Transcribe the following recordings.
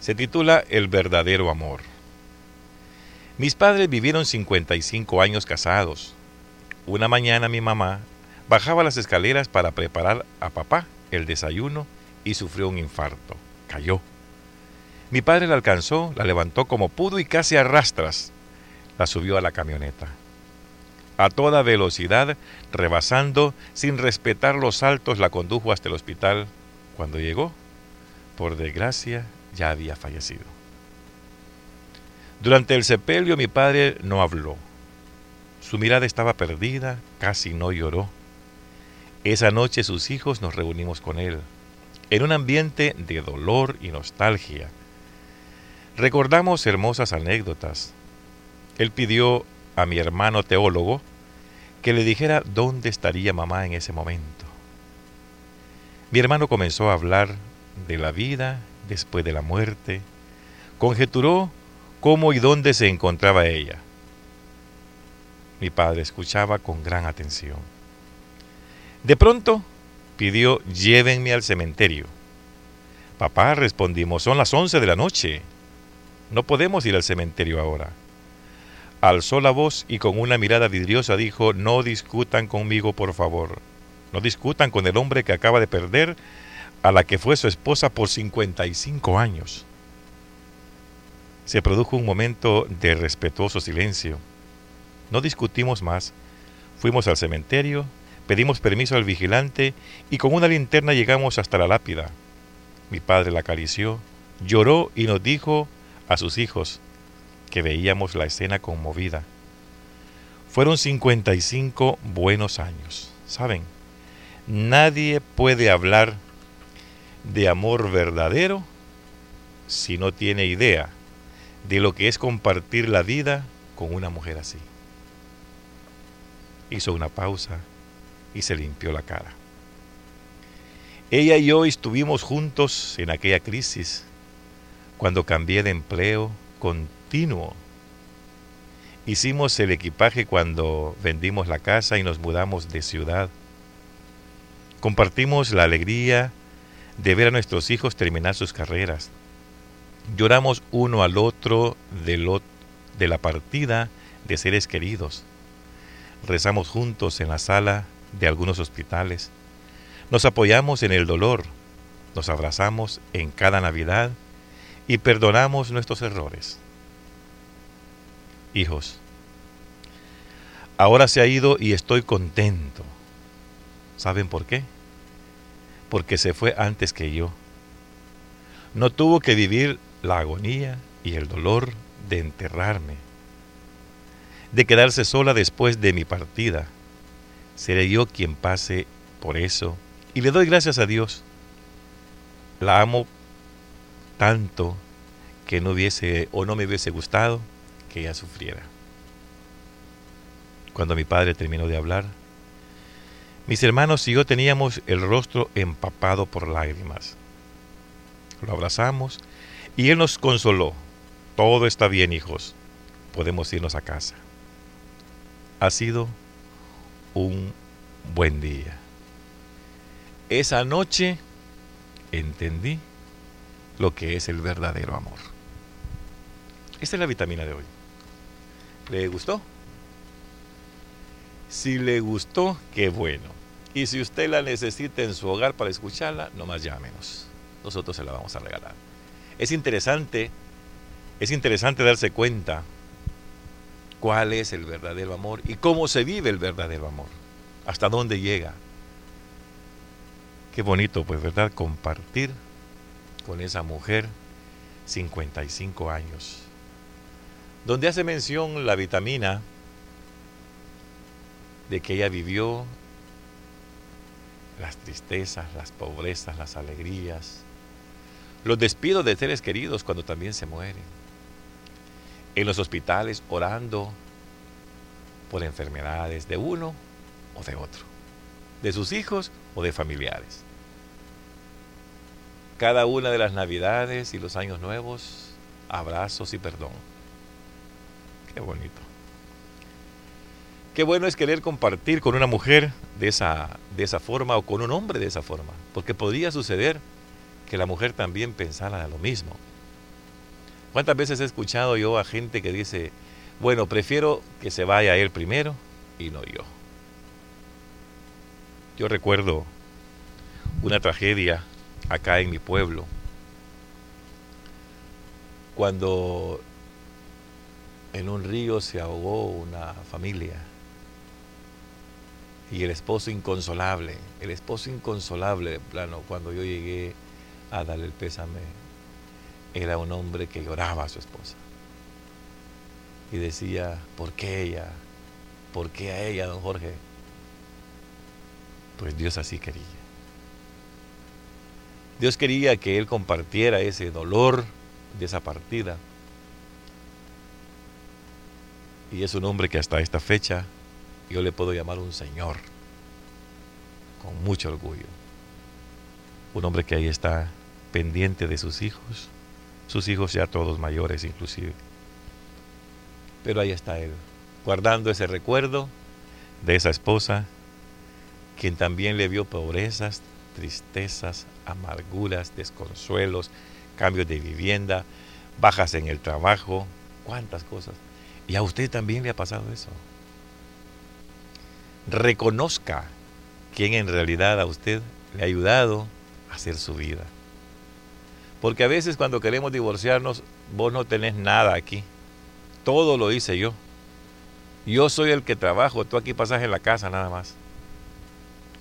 Se titula El verdadero amor. Mis padres vivieron 55 años casados. Una mañana mi mamá bajaba las escaleras para preparar a papá el desayuno y sufrió un infarto. Cayó. Mi padre la alcanzó, la levantó como pudo y casi a rastras la subió a la camioneta. A toda velocidad, rebasando, sin respetar los saltos, la condujo hasta el hospital. Cuando llegó, por desgracia, ya había fallecido. Durante el sepelio mi padre no habló. Su mirada estaba perdida, casi no lloró. Esa noche sus hijos nos reunimos con él, en un ambiente de dolor y nostalgia. Recordamos hermosas anécdotas. Él pidió a mi hermano teólogo que le dijera dónde estaría mamá en ese momento. Mi hermano comenzó a hablar de la vida después de la muerte, conjeturó cómo y dónde se encontraba ella. Mi padre escuchaba con gran atención. De pronto pidió llévenme al cementerio. Papá, respondimos, son las once de la noche. No podemos ir al cementerio ahora. Alzó la voz y con una mirada vidriosa dijo, no discutan conmigo, por favor. No discutan con el hombre que acaba de perder a la que fue su esposa por 55 años. Se produjo un momento de respetuoso silencio. No discutimos más. Fuimos al cementerio, pedimos permiso al vigilante y con una linterna llegamos hasta la lápida. Mi padre la acarició, lloró y nos dijo a sus hijos que veíamos la escena conmovida. Fueron 55 buenos años. ¿Saben? Nadie puede hablar de amor verdadero si no tiene idea de lo que es compartir la vida con una mujer así. Hizo una pausa y se limpió la cara. Ella y yo estuvimos juntos en aquella crisis, cuando cambié de empleo continuo. Hicimos el equipaje cuando vendimos la casa y nos mudamos de ciudad. Compartimos la alegría de ver a nuestros hijos terminar sus carreras. Lloramos uno al otro de, de la partida de seres queridos. Rezamos juntos en la sala de algunos hospitales. Nos apoyamos en el dolor. Nos abrazamos en cada Navidad y perdonamos nuestros errores. Hijos, ahora se ha ido y estoy contento. ¿Saben por qué? Porque se fue antes que yo. No tuvo que vivir la agonía y el dolor de enterrarme, de quedarse sola después de mi partida. Seré yo quien pase por eso y le doy gracias a Dios. La amo tanto que no hubiese o no me hubiese gustado que ella sufriera. Cuando mi padre terminó de hablar, mis hermanos y yo teníamos el rostro empapado por lágrimas. Lo abrazamos y él nos consoló. Todo está bien, hijos. Podemos irnos a casa. Ha sido un buen día. Esa noche entendí lo que es el verdadero amor. Esta es la vitamina de hoy. ¿Le gustó? Si le gustó, qué bueno. Y si usted la necesita en su hogar para escucharla, nomás llámenos. Nosotros se la vamos a regalar. Es interesante, es interesante darse cuenta cuál es el verdadero amor y cómo se vive el verdadero amor. Hasta dónde llega. Qué bonito, pues, ¿verdad? Compartir con esa mujer 55 años. Donde hace mención la vitamina de que ella vivió las tristezas, las pobrezas, las alegrías, los despidos de seres queridos cuando también se mueren, en los hospitales orando por enfermedades de uno o de otro, de sus hijos o de familiares. Cada una de las navidades y los años nuevos, abrazos y perdón. Qué bonito. Qué bueno es querer compartir con una mujer de esa, de esa forma o con un hombre de esa forma, porque podría suceder que la mujer también pensara lo mismo. ¿Cuántas veces he escuchado yo a gente que dice, bueno, prefiero que se vaya él primero y no yo? Yo recuerdo una tragedia acá en mi pueblo, cuando en un río se ahogó una familia y el esposo inconsolable, el esposo inconsolable, plano, cuando yo llegué a darle el pésame, era un hombre que lloraba a su esposa. Y decía, ¿por qué ella? ¿Por qué a ella, don Jorge? Pues Dios así quería. Dios quería que él compartiera ese dolor de esa partida. Y es un hombre que hasta esta fecha yo le puedo llamar un señor, con mucho orgullo. Un hombre que ahí está pendiente de sus hijos, sus hijos ya todos mayores inclusive. Pero ahí está él, guardando ese recuerdo de esa esposa, quien también le vio pobrezas, tristezas, amarguras, desconsuelos, cambios de vivienda, bajas en el trabajo, cuántas cosas. Y a usted también le ha pasado eso reconozca quién en realidad a usted le ha ayudado a hacer su vida. Porque a veces cuando queremos divorciarnos, vos no tenés nada aquí. Todo lo hice yo. Yo soy el que trabajo, tú aquí pasas en la casa nada más.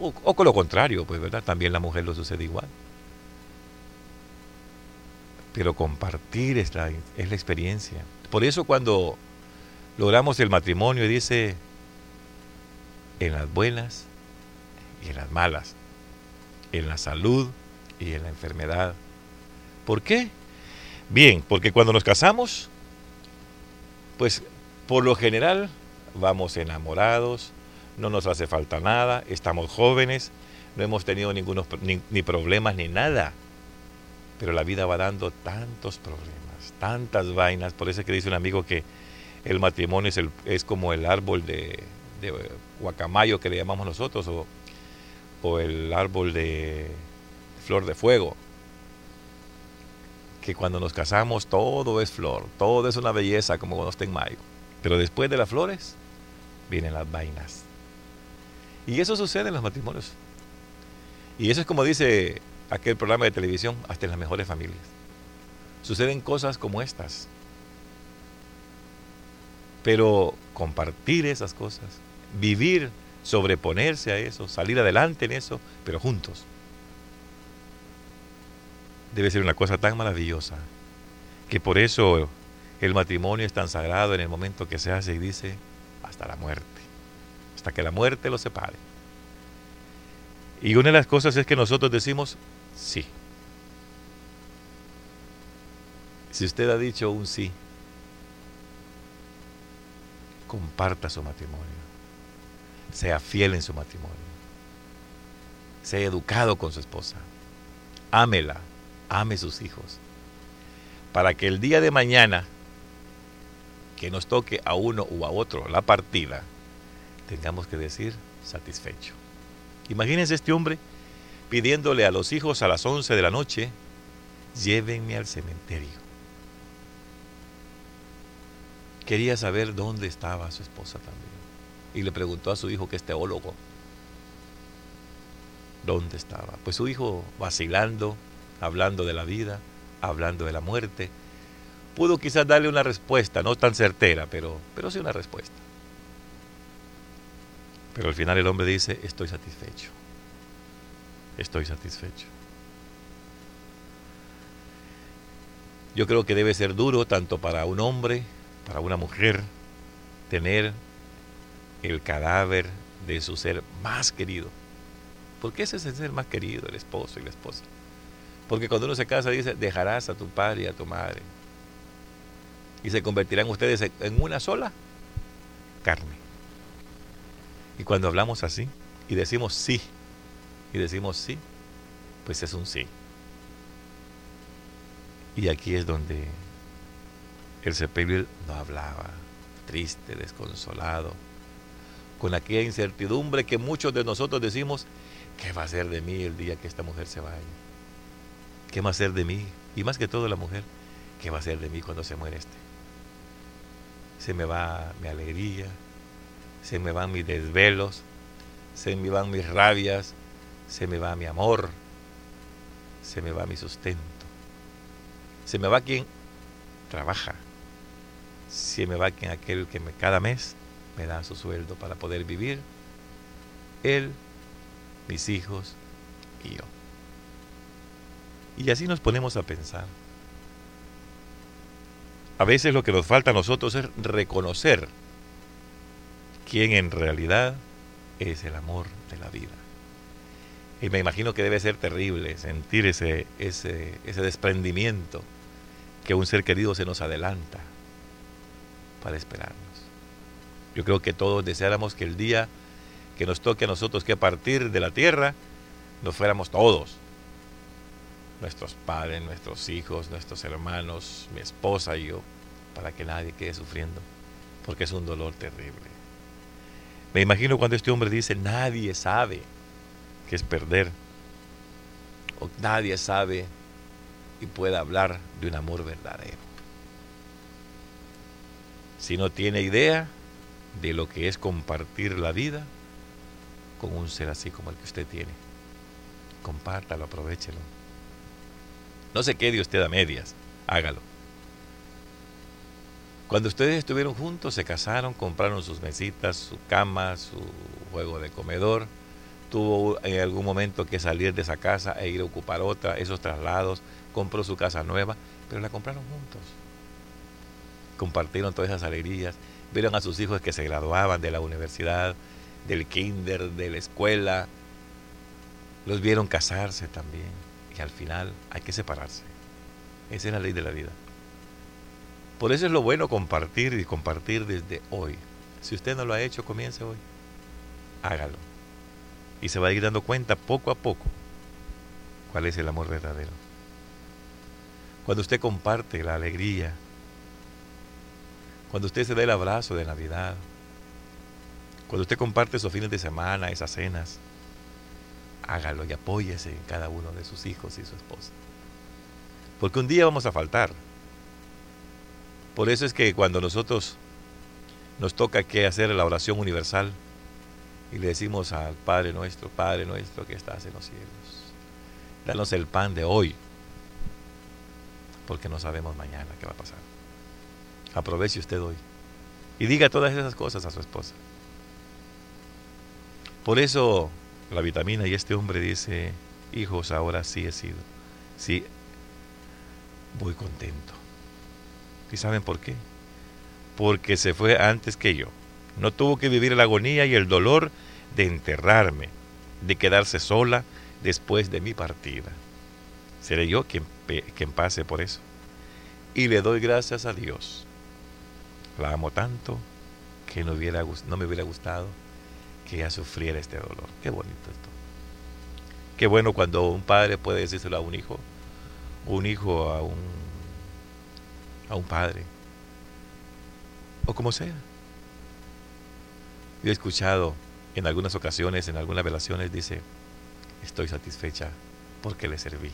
O, con lo contrario, pues, ¿verdad? También la mujer lo sucede igual. Pero compartir es la, es la experiencia. Por eso cuando logramos el matrimonio, dice en las buenas y en las malas, en la salud y en la enfermedad. ¿Por qué? Bien, porque cuando nos casamos, pues por lo general vamos enamorados, no nos hace falta nada, estamos jóvenes, no hemos tenido ningunos, ni, problemas ni nada. Pero la vida va dando tantos problemas, tantas vainas. Por eso que dice un amigo que el matrimonio es, el, es como el árbol de guacamayo que le llamamos nosotros, o, o el árbol de flor de fuego. Que cuando nos casamos todo es flor, todo es una belleza como cuando está en mayo. Pero después de las flores vienen las vainas. Y eso sucede en los matrimonios. Y eso es como dice aquel programa de televisión, hasta en las mejores familias. Suceden cosas como estas. Pero compartir esas cosas, vivir, sobreponerse a eso, salir adelante en eso, pero juntos. Debe ser una cosa tan maravillosa que por eso el matrimonio es tan sagrado en el momento que se hace y dice hasta la muerte, hasta que la muerte lo separe. Y una de las cosas es que nosotros decimos sí. Si usted ha dicho un sí, comparta su matrimonio sea fiel en su matrimonio. Sea educado con su esposa. Ámela, ame sus hijos. Para que el día de mañana, que nos toque a uno u a otro la partida, tengamos que decir satisfecho. Imagínense este hombre pidiéndole a los hijos a las 11 de la noche, llévenme al cementerio. Quería saber dónde estaba su esposa también y le preguntó a su hijo que es teólogo, ¿dónde estaba? Pues su hijo vacilando, hablando de la vida, hablando de la muerte, pudo quizás darle una respuesta, no tan certera, pero, pero sí una respuesta. Pero al final el hombre dice, estoy satisfecho, estoy satisfecho. Yo creo que debe ser duro tanto para un hombre, para una mujer, tener el cadáver de su ser más querido. Porque ese es el ser más querido, el esposo y la esposa. Porque cuando uno se casa dice, dejarás a tu padre y a tu madre. Y se convertirán ustedes en una sola carne. Y cuando hablamos así y decimos sí, y decimos sí, pues es un sí. Y aquí es donde el sepelio no hablaba, triste, desconsolado, con aquella incertidumbre que muchos de nosotros decimos, ¿qué va a ser de mí el día que esta mujer se vaya? ¿Qué va a ser de mí? Y más que todo la mujer, ¿qué va a ser de mí cuando se muere este? Se me va mi alegría, se me van mis desvelos, se me van mis rabias, se me va mi amor, se me va mi sustento, se me va quien trabaja, se me va quien aquel que me, cada mes me da su sueldo para poder vivir, él, mis hijos y yo. Y así nos ponemos a pensar. A veces lo que nos falta a nosotros es reconocer quién en realidad es el amor de la vida. Y me imagino que debe ser terrible sentir ese, ese, ese desprendimiento que un ser querido se nos adelanta para esperarnos. Yo creo que todos deseáramos que el día que nos toque a nosotros que partir de la tierra, nos fuéramos todos. Nuestros padres, nuestros hijos, nuestros hermanos, mi esposa y yo, para que nadie quede sufriendo, porque es un dolor terrible. Me imagino cuando este hombre dice, nadie sabe qué es perder, o nadie sabe y puede hablar de un amor verdadero. Si no tiene idea de lo que es compartir la vida con un ser así como el que usted tiene, compártalo, aprovechelo. No se quede usted a medias, hágalo. Cuando ustedes estuvieron juntos, se casaron, compraron sus mesitas, su cama, su juego de comedor. Tuvo en algún momento que salir de esa casa e ir a ocupar otra, esos traslados. Compró su casa nueva, pero la compraron juntos. Compartieron todas esas alegrías. Vieron a sus hijos que se graduaban de la universidad, del kinder, de la escuela. Los vieron casarse también. Y al final hay que separarse. Esa es la ley de la vida. Por eso es lo bueno compartir y compartir desde hoy. Si usted no lo ha hecho, comience hoy. Hágalo. Y se va a ir dando cuenta poco a poco cuál es el amor verdadero. Cuando usted comparte la alegría, cuando usted se da el abrazo de Navidad, cuando usted comparte esos fines de semana, esas cenas, hágalo y apóyese en cada uno de sus hijos y su esposa. Porque un día vamos a faltar. Por eso es que cuando nosotros nos toca que hacer la oración universal y le decimos al Padre nuestro, Padre nuestro que estás en los cielos, danos el pan de hoy, porque no sabemos mañana qué va a pasar. Aproveche usted hoy y diga todas esas cosas a su esposa. Por eso la vitamina y este hombre dice, hijos, ahora sí he sido, sí, voy contento ¿Y saben por qué? Porque se fue antes que yo. No tuvo que vivir la agonía y el dolor de enterrarme, de quedarse sola después de mi partida. Seré yo quien, quien pase por eso. Y le doy gracias a Dios. La amo tanto que no, me hubiera gustado que ella sufriera este dolor. Qué bonito esto. Qué bueno cuando un padre puede decírselo a un hijo, un hijo a un a un padre, o como sea. Yo he escuchado en algunas ocasiones, en algunas relaciones, dice, estoy satisfecha porque le serví.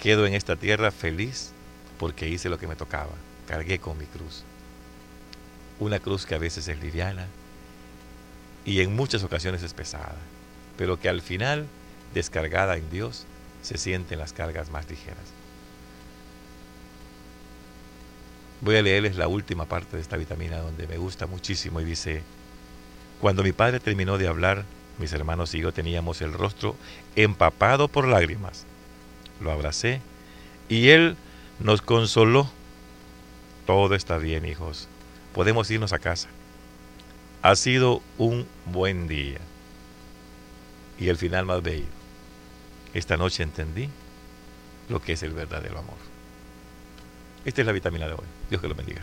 Quedo en esta tierra feliz porque hice lo que me tocaba, cargué con mi cruz. Una cruz que a veces es liviana y en muchas ocasiones es pesada, pero que al final, descargada en Dios, se sienten las cargas más ligeras. Voy a leerles la última parte de esta vitamina donde me gusta muchísimo y dice, cuando mi padre terminó de hablar, mis hermanos y yo teníamos el rostro empapado por lágrimas. Lo abracé y él nos consoló. Todo está bien, hijos. Podemos irnos a casa. Ha sido un buen día. Y el final más bello. Esta noche entendí lo que es el verdadero amor. Esta es la vitamina de hoy. Dios que lo bendiga.